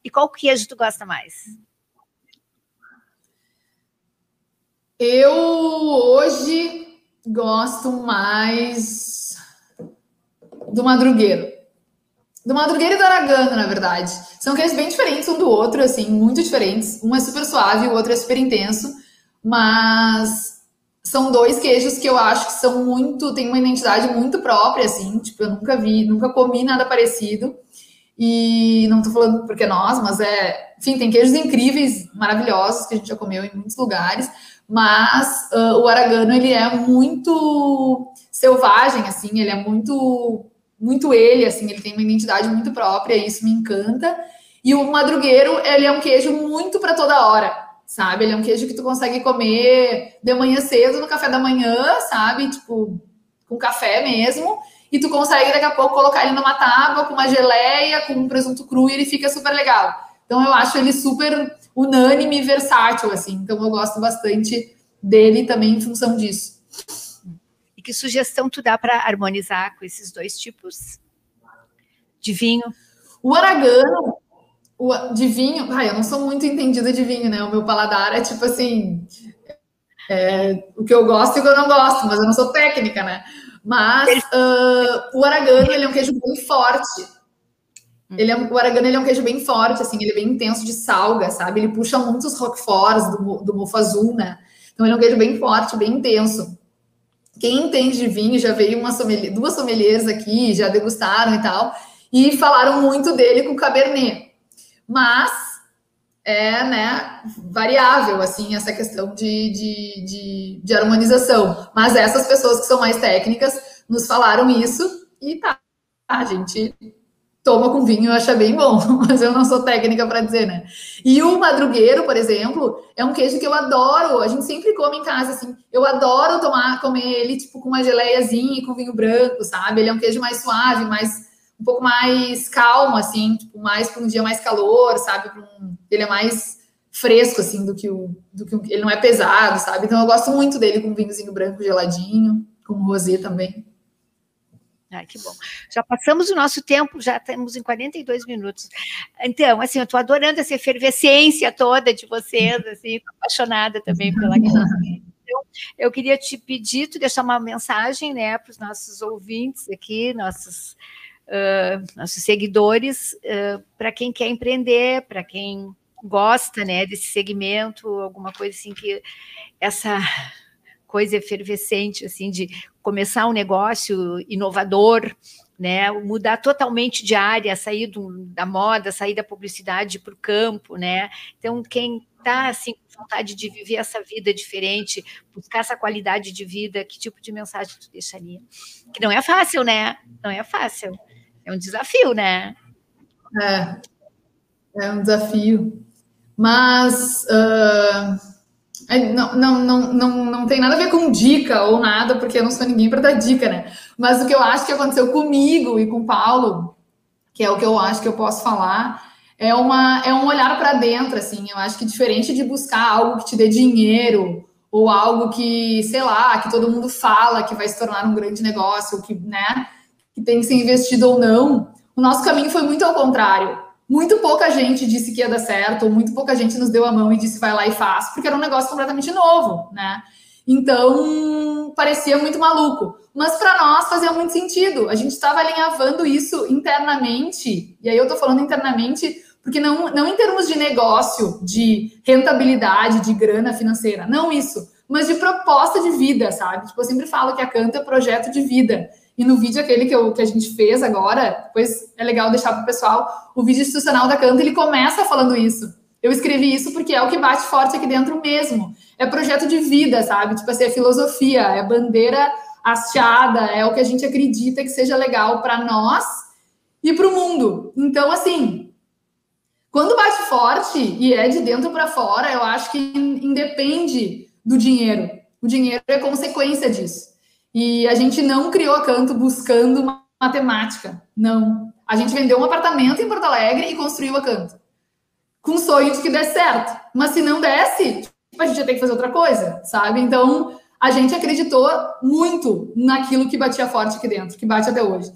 A: E qual queijo tu gosta mais?
B: Eu hoje gosto mais do madrugueiro. Do madrugueiro e do aragano, na verdade. São queijos bem diferentes um do outro, assim, muito diferentes. Um é super suave, o outro é super intenso. Mas são dois queijos que eu acho que são muito, tem uma identidade muito própria, assim. Tipo, eu nunca vi, nunca comi nada parecido. E não tô falando porque é nós, mas é. Enfim, tem queijos incríveis, maravilhosos, que a gente já comeu em muitos lugares. Mas uh, o aragano, ele é muito selvagem, assim, ele é muito muito ele, assim, ele tem uma identidade muito própria, e isso me encanta. E o madrugueiro, ele é um queijo muito para toda hora, sabe? Ele é um queijo que tu consegue comer de manhã cedo, no café da manhã, sabe? Tipo, com café mesmo. E tu consegue daqui a pouco colocar ele numa tábua com uma geleia, com um presunto cru e ele fica super legal. Então eu acho ele super unânime e versátil, assim. Então eu gosto bastante dele também em função disso.
A: E que sugestão tu dá para harmonizar com esses dois tipos de vinho?
B: O aragano, o, de vinho, ai, eu não sou muito entendida de vinho, né? O meu paladar é tipo assim, é, o que eu gosto e o que eu não gosto, mas eu não sou técnica, né? Mas uh, o aragano, ele é um queijo bem forte. Ele é, o aragano ele é um queijo bem forte, assim, ele é bem intenso de salga, sabe? Ele puxa muitos roquefors do, do mofo azul, né? Então ele é um queijo bem forte, bem intenso. Quem entende de vinho já veio uma sommelier, duas sommeliers aqui, já degustaram e tal, e falaram muito dele com Cabernet. Mas é né, variável, assim, essa questão de, de, de, de harmonização. Mas essas pessoas que são mais técnicas nos falaram isso e tá, a gente toma com vinho, eu acho bem bom, mas eu não sou técnica para dizer, né? E o madrugueiro, por exemplo, é um queijo que eu adoro. A gente sempre come em casa, assim. Eu adoro tomar, comer ele, tipo, com uma geleiazinha e com vinho branco, sabe? Ele é um queijo mais suave, mais um pouco mais calmo, assim, tipo, mais para um dia mais calor, sabe? Ele é mais fresco, assim, do que o. Do que o, ele não é pesado, sabe? Então eu gosto muito dele com vinhozinho branco geladinho, com rosé também.
A: Ai, que bom. Já passamos o nosso tempo, já estamos em 42 minutos. Então, assim, eu estou adorando essa efervescência toda de vocês, assim, apaixonada também pela Então, eu queria te pedir, tu deixar uma mensagem, né, para os nossos ouvintes aqui, nossos, uh, nossos seguidores, uh, para quem quer empreender, para quem gosta, né, desse segmento, alguma coisa assim que essa coisa efervescente, assim, de começar um negócio inovador, né, mudar totalmente de área, sair do, da moda, sair da publicidade para o campo, né? Então, quem está assim com vontade de viver essa vida diferente, buscar essa qualidade de vida, que tipo de mensagem tu deixaria? Que não é fácil, né? Não é fácil. É um desafio, né?
B: É, é um desafio. Mas uh não, não, não, não, não tem nada a ver com dica ou nada, porque eu não sou ninguém para dar dica, né? Mas o que eu acho que aconteceu comigo e com o Paulo, que é o que eu acho que eu posso falar, é, uma, é um olhar para dentro, assim. Eu acho que diferente de buscar algo que te dê dinheiro ou algo que, sei lá, que todo mundo fala que vai se tornar um grande negócio, que, né, que tem que ser investido ou não, o nosso caminho foi muito ao contrário muito pouca gente disse que ia dar certo, ou muito pouca gente nos deu a mão e disse vai lá e faz, porque era um negócio completamente novo, né? Então, parecia muito maluco. Mas para nós fazia muito sentido. A gente estava alinhavando isso internamente, e aí eu estou falando internamente porque não, não em termos de negócio, de rentabilidade, de grana financeira, não isso, mas de proposta de vida, sabe? Tipo, eu sempre falo que a Canta é projeto de vida. E no vídeo aquele que, eu, que a gente fez agora, depois é legal deixar para o pessoal, o vídeo institucional da Canta, ele começa falando isso. Eu escrevi isso porque é o que bate forte aqui dentro mesmo. É projeto de vida, sabe? Tipo assim, é filosofia, é bandeira hasteada, é o que a gente acredita que seja legal para nós e para o mundo. Então, assim, quando bate forte e é de dentro para fora, eu acho que independe do dinheiro. O dinheiro é consequência disso. E a gente não criou a Canto buscando matemática. Não. A gente vendeu um apartamento em Porto Alegre e construiu a Canto. Com sonho de que desse certo. Mas se não desse, a gente ia ter que fazer outra coisa, sabe? Então, a gente acreditou muito naquilo que batia forte aqui dentro, que bate até hoje.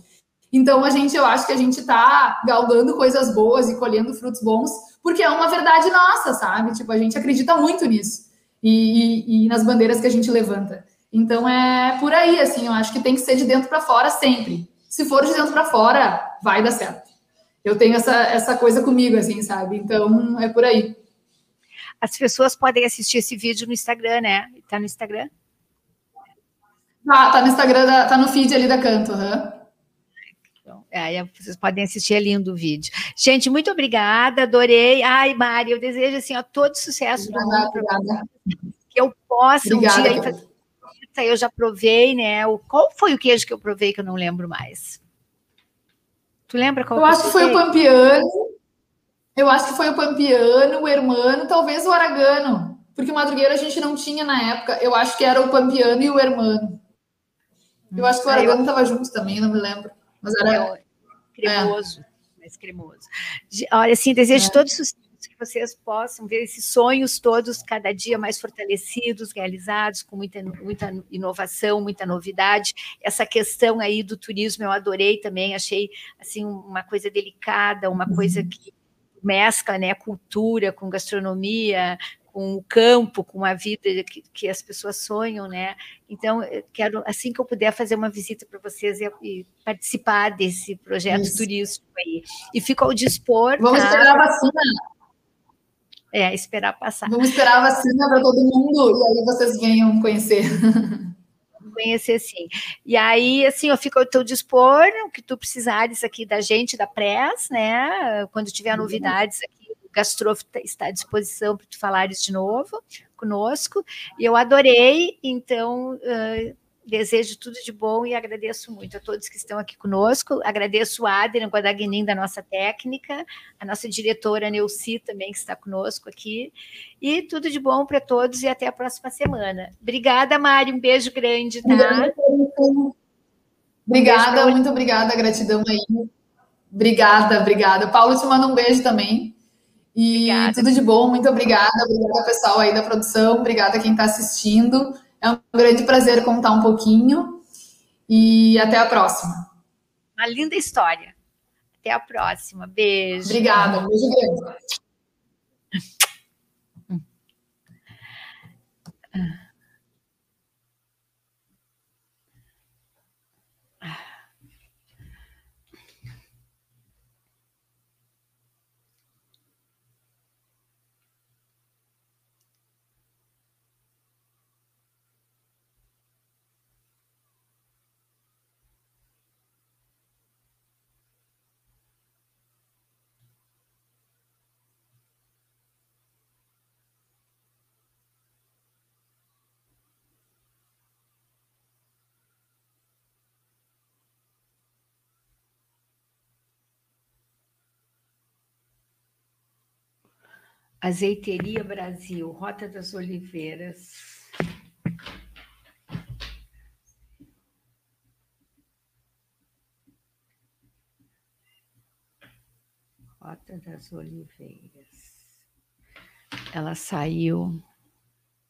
B: Então, a gente, eu acho que a gente está galgando coisas boas e colhendo frutos bons, porque é uma verdade nossa, sabe? Tipo, a gente acredita muito nisso e, e, e nas bandeiras que a gente levanta. Então é por aí, assim, eu acho que tem que ser de dentro para fora sempre. Se for de dentro para fora, vai dar certo. Eu tenho essa, essa coisa comigo, assim, sabe? Então é por aí.
A: As pessoas podem assistir esse vídeo no Instagram, né? Tá no Instagram?
B: Tá, tá no Instagram, da, tá no feed ali da Canto, uhum.
A: É, vocês podem assistir, é lindo o vídeo. Gente, muito obrigada, adorei. Ai, Mari, eu desejo assim, ó, todo sucesso
B: obrigada, obrigada.
A: Que eu possa obrigada, um dia fazer. Eu já provei, né? O, qual foi o queijo que eu provei que eu não lembro mais? Tu lembra qual
B: Eu acho que foi o Pampiano. Eu acho que foi o Pampiano, o Hermano, talvez o Aragano. Porque o Madrugueira a gente não tinha na época. Eu acho que era o Pampiano e o Hermano. Eu acho que o Aragano estava junto também, não me lembro. Mas era
A: cremoso, é. mais cremoso. Olha, assim, desejo é. todo sucesso que vocês possam ver esses sonhos todos cada dia mais fortalecidos, realizados, com muita, muita inovação, muita novidade. Essa questão aí do turismo eu adorei também, achei assim uma coisa delicada, uma coisa uhum. que mescla né, cultura com gastronomia, com o campo, com a vida que, que, as pessoas sonham, né? Então, quero, assim que eu puder, fazer uma visita para vocês e, e, participar desse projeto Isso. turístico aí. E fico ao dispor.
B: Vamos tá? esperar a vacina.
A: É, esperar passar.
B: Vamos esperar a vacina para todo mundo e aí vocês venham conhecer.
A: Conhecer sim. E aí, assim, eu fico ao teu dispor, o que tu precisares aqui da gente, da Press, né? Quando tiver uhum. novidades aqui Gastro está à disposição para tu falares de novo conosco. E eu adorei, então uh, desejo tudo de bom e agradeço muito a todos que estão aqui conosco. Agradeço o Adrian Guadagnin da nossa técnica, a nossa diretora Neuci também que está conosco aqui. E tudo de bom para todos e até a próxima semana. Obrigada, Mari, um beijo grande, tá?
B: Obrigada, um muito obrigada, gratidão aí. Obrigada, obrigada. Paulo te manda um beijo também. E obrigada. tudo de bom, muito obrigada. Obrigada, pessoal aí da produção. Obrigada quem está assistindo. É um grande prazer contar um pouquinho. E até a próxima.
A: Uma linda história. Até a próxima. Beijo.
B: Obrigada. Um beijo grande.
A: Azeiteria Brasil, Rota das Oliveiras. Rota das Oliveiras. Ela saiu